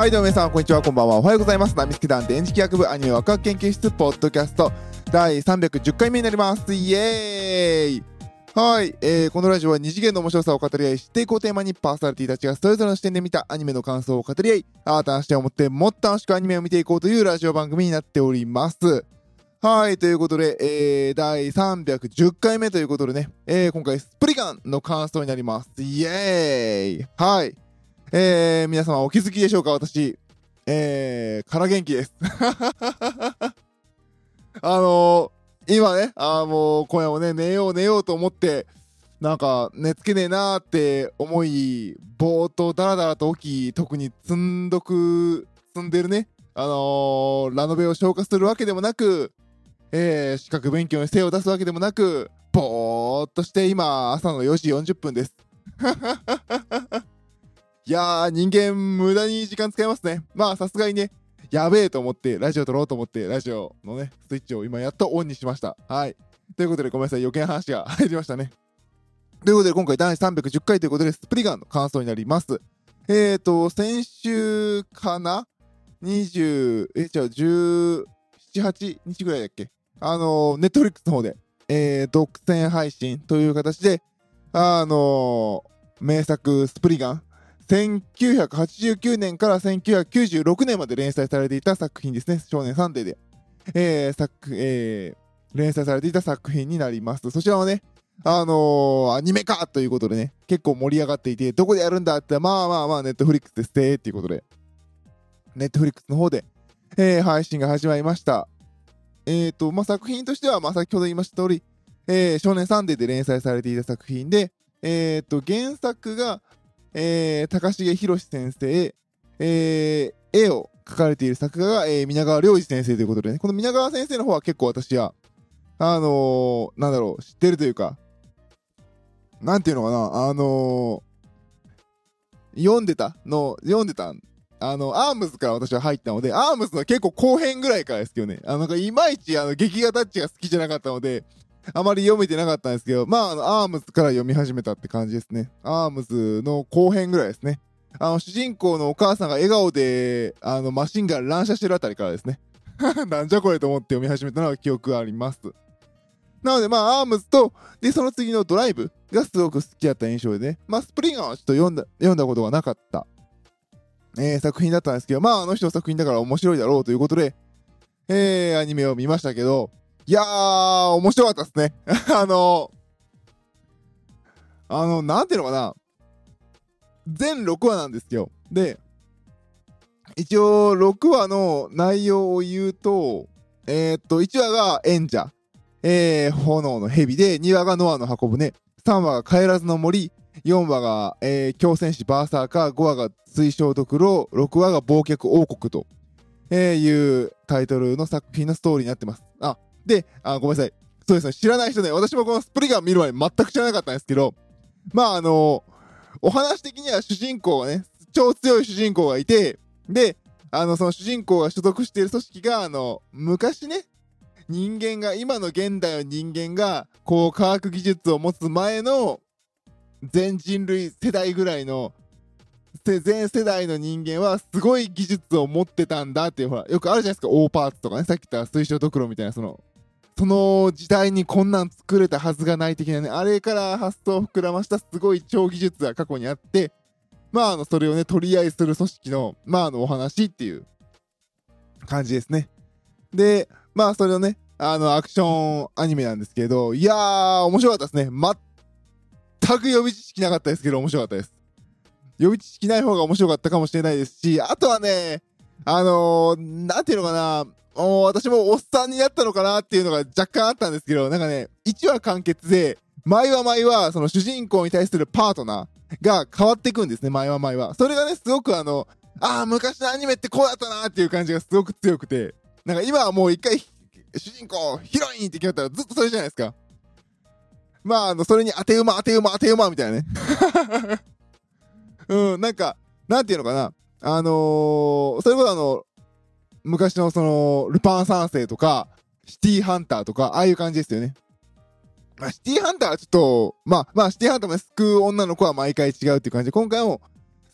はい、どうも皆さん、こんにちは、こんばんは。おはようございます。ナミスケ団電磁気学部アニメワクワク研究室ポッドキャスト第310回目になります。イエーイはい、えー、このラジオは二次元の面白さを語り合い、知っていこうテーマにパーソナリティたちがそれぞれの視点で見たアニメの感想を語り合い、新たな視点を持ってもっと楽しくアニメを見ていこうというラジオ番組になっております。はい、ということで、えー、第310回目ということでね、えー、今回スプリガンの感想になります。イエーイはい。えー、皆様お気づきでしょうか私、えー、から元気です。あのー、今ね、あもう今夜もね、寝よう寝ようと思って、なんか寝つけねえなーって思い、ぼーっとダラダラと起き、特に積んどく、積んでるね、あのー、ラノベを消化するわけでもなく、えー、資格勉強に精を出すわけでもなく、ぼーっとして今、朝の4時40分です。いやー、人間無駄に時間使いますね。まあ、さすがにね、やべえと思って、ラジオ撮ろうと思って、ラジオのね、スイッチを今やっとオンにしました。はい。ということで、ごめんなさい、余計な話が入りましたね。ということで、今回第310回ということで、スプリガンの感想になります。えーと、先週かな ?20、え、じゃあ17、8日ぐらいだっけ？あの、ネットフリックスの方で、えー、独占配信という形で、あの名作スプリガン、1989年から1996年まで連載されていた作品ですね。少年サンデーで。えー、作、えー、連載されていた作品になります。そちらはね、あのー、アニメ化ということでね、結構盛り上がっていて、どこでやるんだって、まあまあまあ、ネットフリックスですね、っていうことで、ネットフリックスの方で、えー、配信が始まりました。えーと、まあ、作品としては、まあ、先ほど言いました通り、えー、少年サンデーで連載されていた作品で、えーと、原作が、えー、たかしげ宙先生、えー、絵を描かれている作画が、えー、皆川良二先生ということでね、この皆川先生の方は結構私は、あのー、なんだろう、知ってるというか、なんていうのかな、あのー、読んでたの、読んでたあの、 ARMS から私は入ったので、 ARMS の結構後編ぐらいからですけどね、あの、なんかいまいちあの劇画タッチが好きじゃなかったので、あまり読めてなかったんですけど、まあ、あの、アームズから読み始めたって感じですね。アームズの後編ぐらいですね。あの、主人公のお母さんが笑顔で、あの、マシンガン乱射してるあたりからですね。なんじゃこれと思って読み始めたのは記憶があります。なので、まあ、アームズと、で、その次のドライブがすごく好きだった印象でね。まあ、スプリガンはちょっと読んだ、読んだことがなかった、えー、作品だったんですけど、まあ、あの人の作品だから面白いだろうということで、えー、アニメを見ましたけど、いやー、面白かったですね。あの、あの、なんていうのかな。全6話なんですよ。で、一応6話の内容を言うと、えー、っと、1話が演者、えー、炎の蛇で、2話がノアの箱舟、3話が帰らずの森、4話が、えー、強戦士バーサーカー、5話が水晶ドクロ、6話が忘却王国と、えー、いうタイトルの作品のストーリーになってます。で、あ、ごめんなさい。そうですね、知らない人ね、私もこのスプリガン見る前に全く知らなかったんですけど、まああのお話的には主人公がね、超強い主人公がいて、で、あの、その主人公が所属している組織が、あの、昔ね、人間が、今の現代の人間が、こう、科学技術を持つ前の、全人類世代ぐらいの、全世代の人間はすごい技術を持ってたんだっていう、ほら、よくあるじゃないですか、オーパーツとかね、さっき言った水晶ドクロみたいな、その、その時代にこんなん作れたはずがない的なね、あれから発想を膨らましたすごい超技術が過去にあって、まあ、あの、それをね、取り合いする組織の、まあ、あの、お話っていう感じですね。で、まあ、それをね、あの、アクションアニメなんですけど、いやー、面白かったですね。全く予備知識なかったですけど、面白かったです。予備知識ない方が面白かったかもしれないですし、あとはね、あのー、なんていうのかな、もう私もおっさんになったのかなっていうのが若干あったんですけど、なんかね、1話完結で、毎話毎話、その主人公に対するパートナーが変わっていくんですね、毎話毎話。それがね、すごくあの、ああ、昔のアニメってこうだったなっていう感じがすごく強くて、なんか今はもう一回、主人公、ヒロインって決まったらずっとそれじゃないですか。まあ、あの、それに当て馬、当て馬、当て馬みたいなね。うん、なんか、なんていうのかな。あのー、それこそあの、昔のその、ルパン三世とか、シティハンターとか、ああいう感じですよね。まあ、シティハンターはちょっと、まあ、まあ、シティハンターも救う女の子は毎回違うっていう感じで、今回も、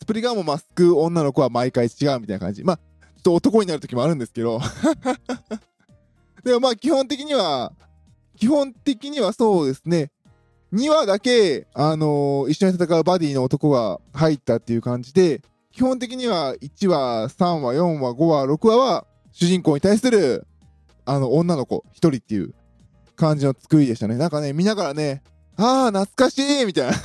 スプリガンもマスク女の子は毎回違うみたいな感じ。まあ、ちょっと男になる時もあるんですけど。でもまあ基本的には、基本的にはそうですね。2話だけ、あのー、一緒に戦うバディの男が入ったっていう感じで、基本的には1話、3話、4話、5話、6話は主人公に対する、あの、女の子1人っていう感じの作りでしたね。なんかね、見ながらね、ああ、懐かしいみたいな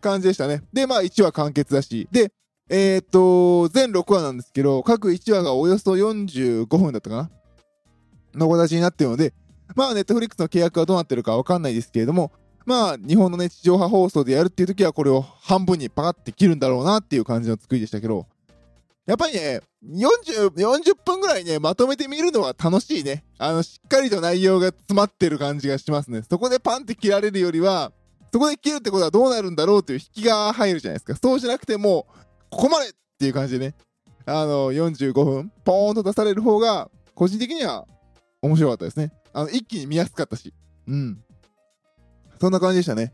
感じでしたね。で、まあ1話完結だし。で、えー、っと、全6話なんですけど、各1話がおよそ45分だったかなの形になってるので、まあ、ネットフリックスの契約はどうなってるかわかんないですけれども、まあ、日本のね、地上波放送でやるっていう時は、これを半分にパカって切るんだろうなっていう感じの作りでしたけど、やっぱりね、40、40分ぐらいね、まとめて見るのは楽しいね。あの、しっかりと内容が詰まってる感じがしますね。そこでパンって切られるよりは、そこで切るってことはどうなるんだろうっていう引きが入るじゃないですか。そうじゃなくてもうここまでっていう感じでね、あの、45分、ポーンと出される方が、個人的には面白かったですね。あの、一気に見やすかったし。うん。そんな感じでしたね。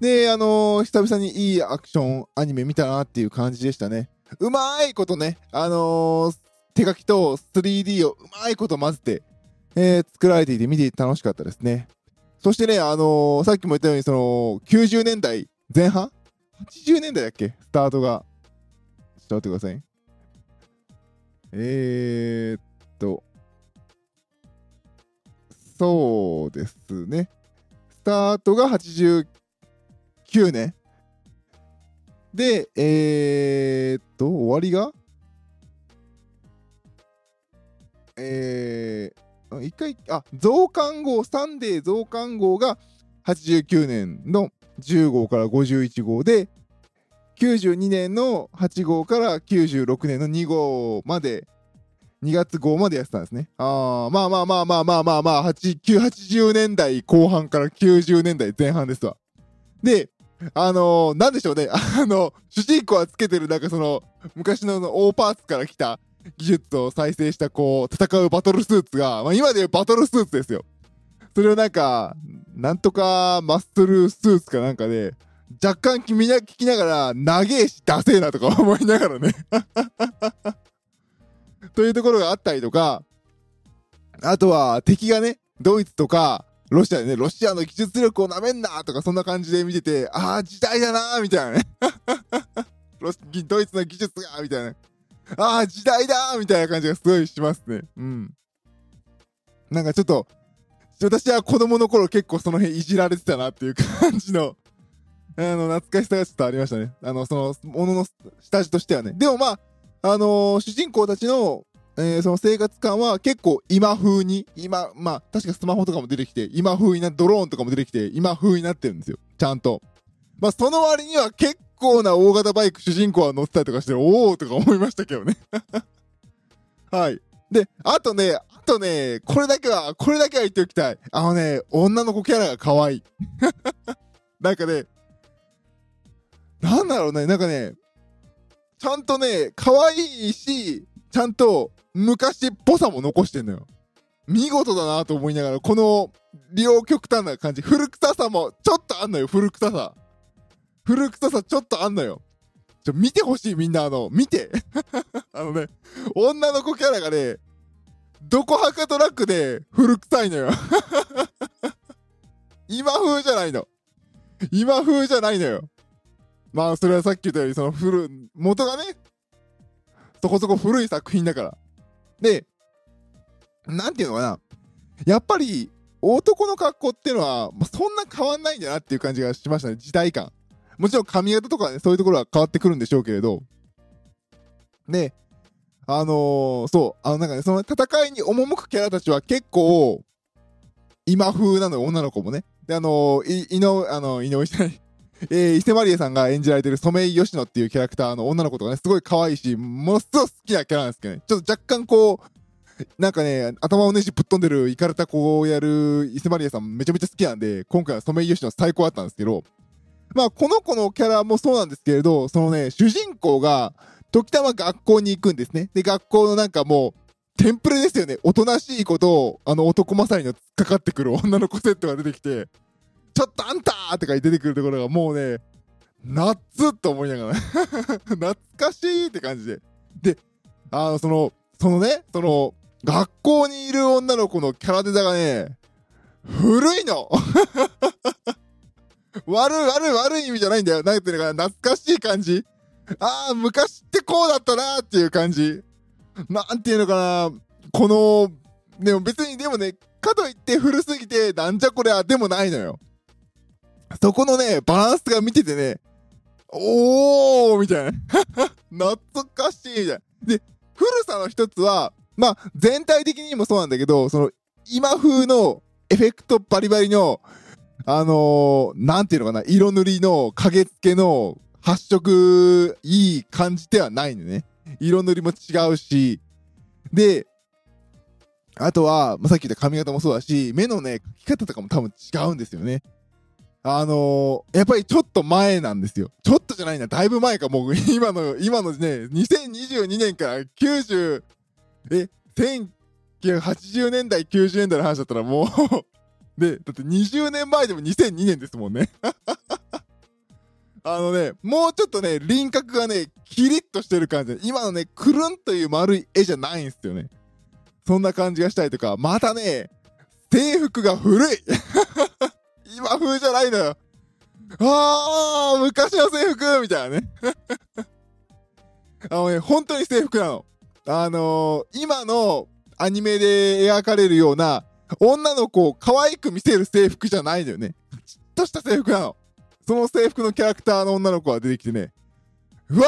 で、あのー、久々にいいアクションアニメ見たなっていう感じでしたね。うまいことね、あのー、手書きと 3D をうまいこと混ぜて、えー、作られていて見ていて楽しかったですね。そしてね、あの、さっきも言ったように、その、90年代前半 ?80 年代だっけ？スタートが。ちょっと待ってください。えー、っと、そうですね。タートが89年。で、えー、っと、終わりが？えー、一回、あ、増刊号、サンデー増刊号が89年の10号から51号で、92年の8号から96年の2号まで2月号までやってたんですね。ああ、まあまあまあまあまあまあまあ、8、9、80年代後半から90年代前半ですわ。で、あのー、なんでしょうね。あの、主人公はつけてるなんかその、昔の大パーツから来た技術を再生したこう、戦うバトルスーツが、まあ今でいうバトルスーツですよ。それをなんか、なんとかマッスルスーツかなんかで、若干聞きながら、長えし、ダセえなとか思いながらね というところがあったりとか、あとは敵がね、ドイツとか、ロシアでね、ロシアの技術力をなめんなとか、そんな感じで見てて、ああ、時代だなみたいなね ドイツの技術がみたいな。ああ、時代だーみたいな感じがすごいしますね。うん。なんかちょっと、私は子供の頃結構その辺いじられてたなっていう感じの、あの、懐かしさがちょっとありましたね。あの、その、ものの下地としてはね。でもまあ、あのー、主人公たちの、えー、その生活感は結構今風に、今、まあ、確かスマホとかも出てきて、今風にな、ドローンとかも出てきて、今風になってるんですよ。ちゃんと。まあ、その割には結構な大型バイク主人公は乗ってたりとかして、おーとか思いましたけどね。はい。で、あとね、あとね、これだけは、これだけは言っておきたい。あのね、女の子キャラが可愛い。なんかね、なんだろうね、なんかね、ちゃんとね、可愛いし、ちゃんと昔っぽさも残してんのよ。見事だなと思いながら、この両極端な感じ、古臭さもちょっとあんのよ、古臭さ。古臭さちょっとあんのよ。ちょ、見てほしい、みんな、あの、見て。あのね、女の子キャラがね、どこはかトラックで古臭いのよ。今風じゃないの。今風じゃないのよ。まあ、それはさっき言ったように、その古、元がね、そこそこ古い作品だから。で、なんていうのかな。やっぱり、男の格好っていうのは、まあ、そんな変わんないんだなっていう感じがしましたね。時代感。もちろん髪型とかね、そういうところは変わってくるんでしょうけれど。で、あのー、そう、あのなんかね、その戦いに赴くキャラたちは結構、今風なのよ、女の子もね。で、あのー、い、井上、あの、井上じゃない、えー、伊勢マリエさんが演じられてるソメイヨシノっていうキャラクターの女の子とかね、すごい可愛いし、ものすごい好きなキャラなんですけどね、ちょっと若干こう、なんかね、頭をねじぶっ飛んでる、イカれた子をやる伊勢マリエさんめちゃめちゃ好きなんで、今回はソメイヨシノ最高だったんですけど、まあ、この子のキャラもそうなんですけれど、そのね、主人公が、時たま学校に行くんですね。で、学校のなんかもう、テンプレですよね。おとなしいこと、あの男勝りのかかってくる女の子セットが出てきて、ちょっとあんたーとか出てくるところがもうね、夏と思いながら 懐かしいって感じで。で、あの、その、そのね、その、学校にいる女の子のキャラデザがね、古いの 悪い悪い悪い意味じゃないんだよ。なんていうのかな、懐かしい感じ。ああ、昔ってこうだったなーっていう感じ。なんていうのかな、この、でも別にでもね、かといって古すぎて、なんじゃこりゃ、でもないのよ。そこのね、バランスが見ててね、おーみたいな。懐かしいみたいな。で、古さの一つは、まあ、全体的にもそうなんだけど、その、今風のエフェクトバリバリの、あのー、なんていうのかな、色塗りの影付けの発色いい感じではないのね。色塗りも違うし、で、あとは、まあ、さっき言った髪型もそうだし、目のね、描き方とかも多分違うんですよね。あのー、やっぱりちょっと前なんですよ。ちょっとじゃないな、だいぶ前か、もう今の、今のね、2022年から90、え、1980年代、90年代の話だったらもうで、だって20年前でも2002年ですもんね。あのね、もうちょっとね、輪郭がね、キリッとしてる感じ。で、今のね、くるんという丸い絵じゃないんですよね。そんな感じがしたりとか、またね、制服が古い。今風じゃないのよ。あー、昔の制服みたいなね あのね、本当に制服なの。あのー、今のアニメで描かれるような、女の子を可愛く見せる制服じゃないのよね。ちっとした制服なの。その制服のキャラクターの女の子が出てきてね、うわ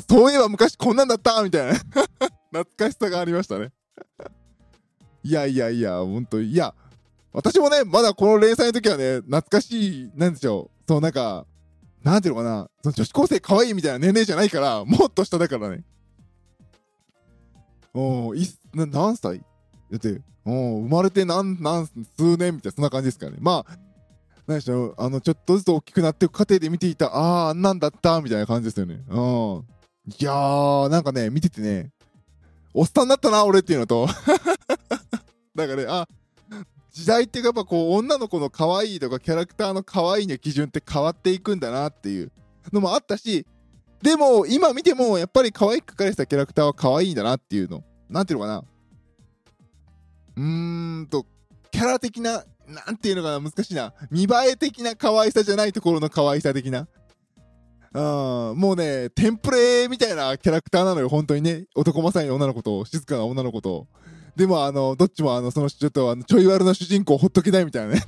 ーそういえば昔こんなんだったみたいな 懐かしさがありましたねいやいやいや、ほんと、いや、私もね、まだこの連載の時はね、懐かしい、なんでしょう。そう、なんか、なんていうのかな、その女子高生可愛いみたいな年齢じゃないから、もっと下だからね。おいな何歳？だって、お生まれて何、何、数年みたいな、そんな感じですからね。まあ、何でしょう、あの、ちょっとずつ大きくなっていく過程で見ていた、ああ、なんだった、みたいな感じですよね。うん。いやー、なんかね、見ててね、おっさんだったな、俺っていうのと なんかね、あ、時代ってかやっぱこう、女の子の可愛いとかキャラクターの可愛いの基準って変わっていくんだなっていうのもあったし、でも、今見ても、やっぱり可愛く描かれてたキャラクターは可愛いんだなっていうの。なんていうのかな。うーんと、キャラ的ななんていうのかな、難しいな。見栄え的な可愛さじゃないところの可愛さ的な。うん、もうね、テンプレみたいなキャラクターなのよ、本当にね。男勝りの女の子と、静かな女の子と。でも、あの、どっちも、あの、その、ちょっと、あの、ちょい悪の主人公ほっとけないみたいなね。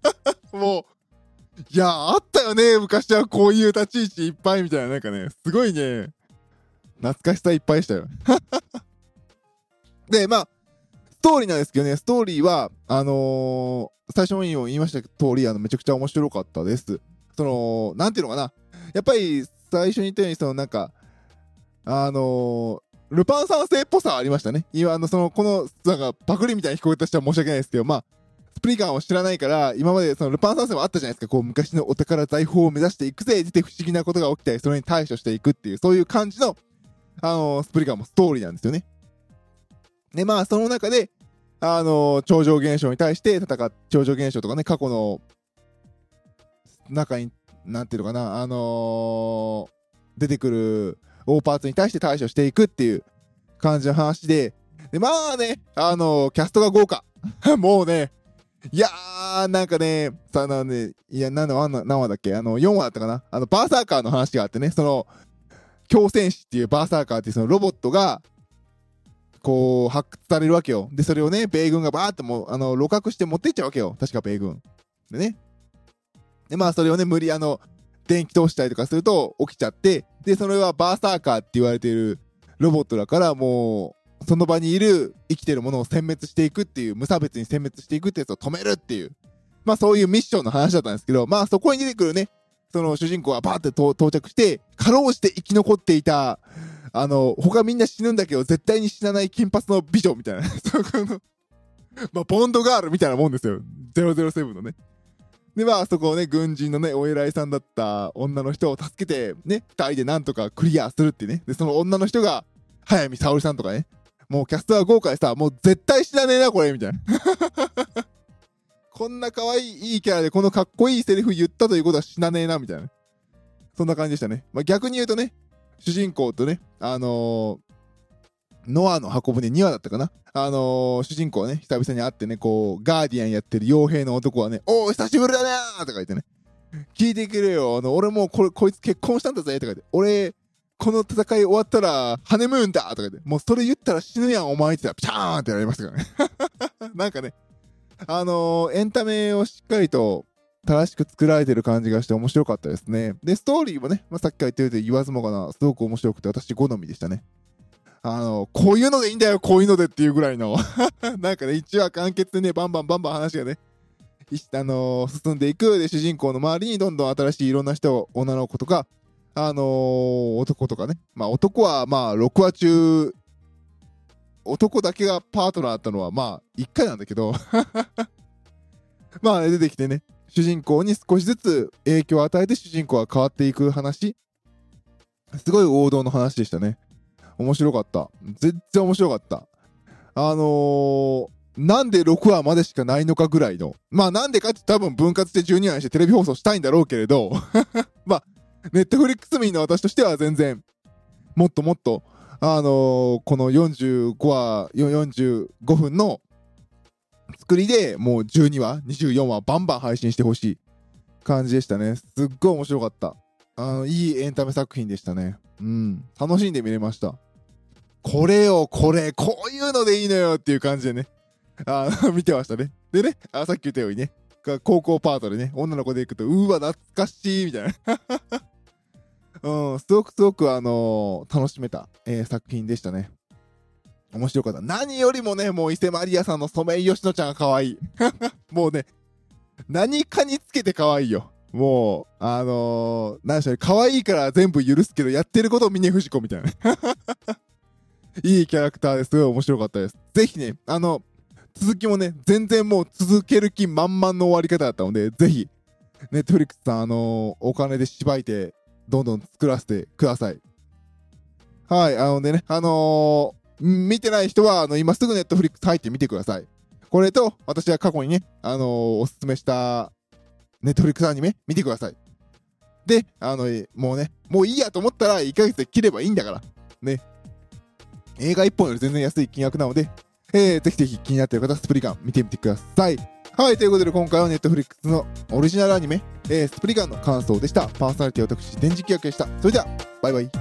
もう、いや、あったよね、昔はこういう立ち位置いっぱいみたいな、なんかね、すごいね、懐かしさいっぱいでしたよ。で、まあ、ストーリーなんですけどね、ストーリーは、あのー、最初に言いました通り、あの、めちゃくちゃ面白かったです。その、なんていうのかな。やっぱり、最初に言ったように、その、なんか、あの、ルパン三世っぽさありましたね。今、あの、その、この、なんか、パクリみたいに聞こえた人は申し訳ないですけど、まあ、スプリガンを知らないから、今までそのルパン三世もあったじゃないですか。こう、昔のお宝財宝を目指していくぜ、出て不思議なことが起きたり、それに対処していくっていう、そういう感じの、あのー、スプリガンもストーリーなんですよね。で、まあ、その中で、あの、超常現象に対して戦っ、超常現象とかね、過去の中に、なんていうのかな、あのー、出てくる大パーツに対して対処していくっていう感じの話で、で、まあね、あのー、キャストが豪華。もうね、いやー、なんかね、さ、あのね、いや、何の、何話だっけ？あの、4話だったかな？あの、バーサーカーの話があってね、その、強戦士っていうバーサーカーっていうそのロボットが、こう、発掘されるわけよ。で、それをね、米軍がバーってもう、あの、露獲して持っていっちゃうわけよ。確か米軍。でね。で、まあ、それをね、無理、あの、電気通したりとかすると起きちゃって、で、それはバーサーカーって言われているロボットだから、もう、その場にいる生きてるものを殲滅していくっていう、無差別に殲滅していくってやつを止めるっていう、まあそういうミッションの話だったんですけど、まあそこに出てくるね、その主人公はバーって到着して、かろうじて生き残っていた、あの、他みんな死ぬんだけど、絶対に死なない金髪の美女みたいな。そこの、まあ、ボンドガールみたいなもんですよ。007のね。で、まあ、そこをね、軍人のね、お偉いさんだった女の人を助けて、ね、二人でなんとかクリアするってね。で、その女の人が、早見沙織さんとかね。もうキャストは豪華でさ、もう絶対死なねえな、これ、みたいな。こんな可愛いいいキャラでこのかっこいいセリフ言ったということは死なねえな、みたいな。そんな感じでしたね。まあ、逆に言うとね、主人公とね、あのー、ノアの箱舟2話だったかな？あのー、主人公はね、久々に会ってね、こう、ガーディアンやってる傭兵の男はね、おー、久しぶりだね！ーとか言ってね、聞いてくれよ、あの、俺もうこれ、こいつ結婚したんだぜ！とか言って、俺、この戦い終わったら、ハネムーンだ！とか言って、もうそれ言ったら死ぬやん、お前って言ったら、ピャーンってやられましたからね。なんかね、あのー、エンタメをしっかりと正しく作られてる感じがして面白かったですね。で、ストーリーもね、まあ、さっきから言ってると言わずもがな、すごく面白くて私好みでしたね。あの、こういうのでいいんだよ、こういうのでっていうぐらいの なんかね、1話完結でね、バンバンバンバン話がね、あのー、進んでいく。で、主人公の周りにどんどん新しいいろんな人、女の子とか、あのー、男とかね。まあ、男は、まあ、6話中、男だけがパートナーだったのは、まあ、1回なんだけど まあ、ね出てきてね、主人公に少しずつ影響を与えて主人公が変わっていく話。すごい王道の話でしたね。面白かった。全然面白かった。あのー、なんで6話までしかないのかぐらいの。まあなんでかって多分分割して12話にしてテレビ放送したいんだろうけれど、まあ、ネットフリックス民の私としては全然、もっともっと、あのー、この45話、45分の作りでもう12話、24話バンバン配信してほしい感じでしたね。すっごい面白かった。あの、いいエンタメ作品でしたね。うん。楽しんで見れました。これよ、これ、こういうのでいいのよっていう感じでね。あ 見てましたね。でね、あさっき言ったようにね、高校パートでね、女の子で行くと、うわ、懐かしいみたいな。うん、すごくすごく、あのー、楽しめた、えー、作品でしたね。面白かった。何よりもね、もう伊勢マリアさんのソメイヨシノちゃんが可愛い。もうね、何かにつけて可愛いよ。もう、あのー、何でしょうね、可愛いから全部許すけど、やってることを峰不二子みたいな。いいキャラクターですごい面白かったです。ぜひね、あの、続きもね、全然もう続ける気満々の終わり方だったので、ぜひ、ネットフリックスさん、あのー、お金でしばいて、どんどん作らせてください。はい、あのね、あのー、見てない人は、あの、今すぐネットフリックス入ってみてください。これと、私は過去にね、あのー、おすすめした、ネットフリックスアニメ、見てください。で、あの、もうね、もういいやと思ったら、1ヶ月で切ればいいんだから。ね。映画1本より全然安い金額なので、えー、ぜひぜひ気になっている方スプリガン見てみてください。はい、ということで今回は Netflix のオリジナルアニメ、えー、スプリガンの感想でした。パーソナリティは私、電磁気役でした。それでは、バイバイ。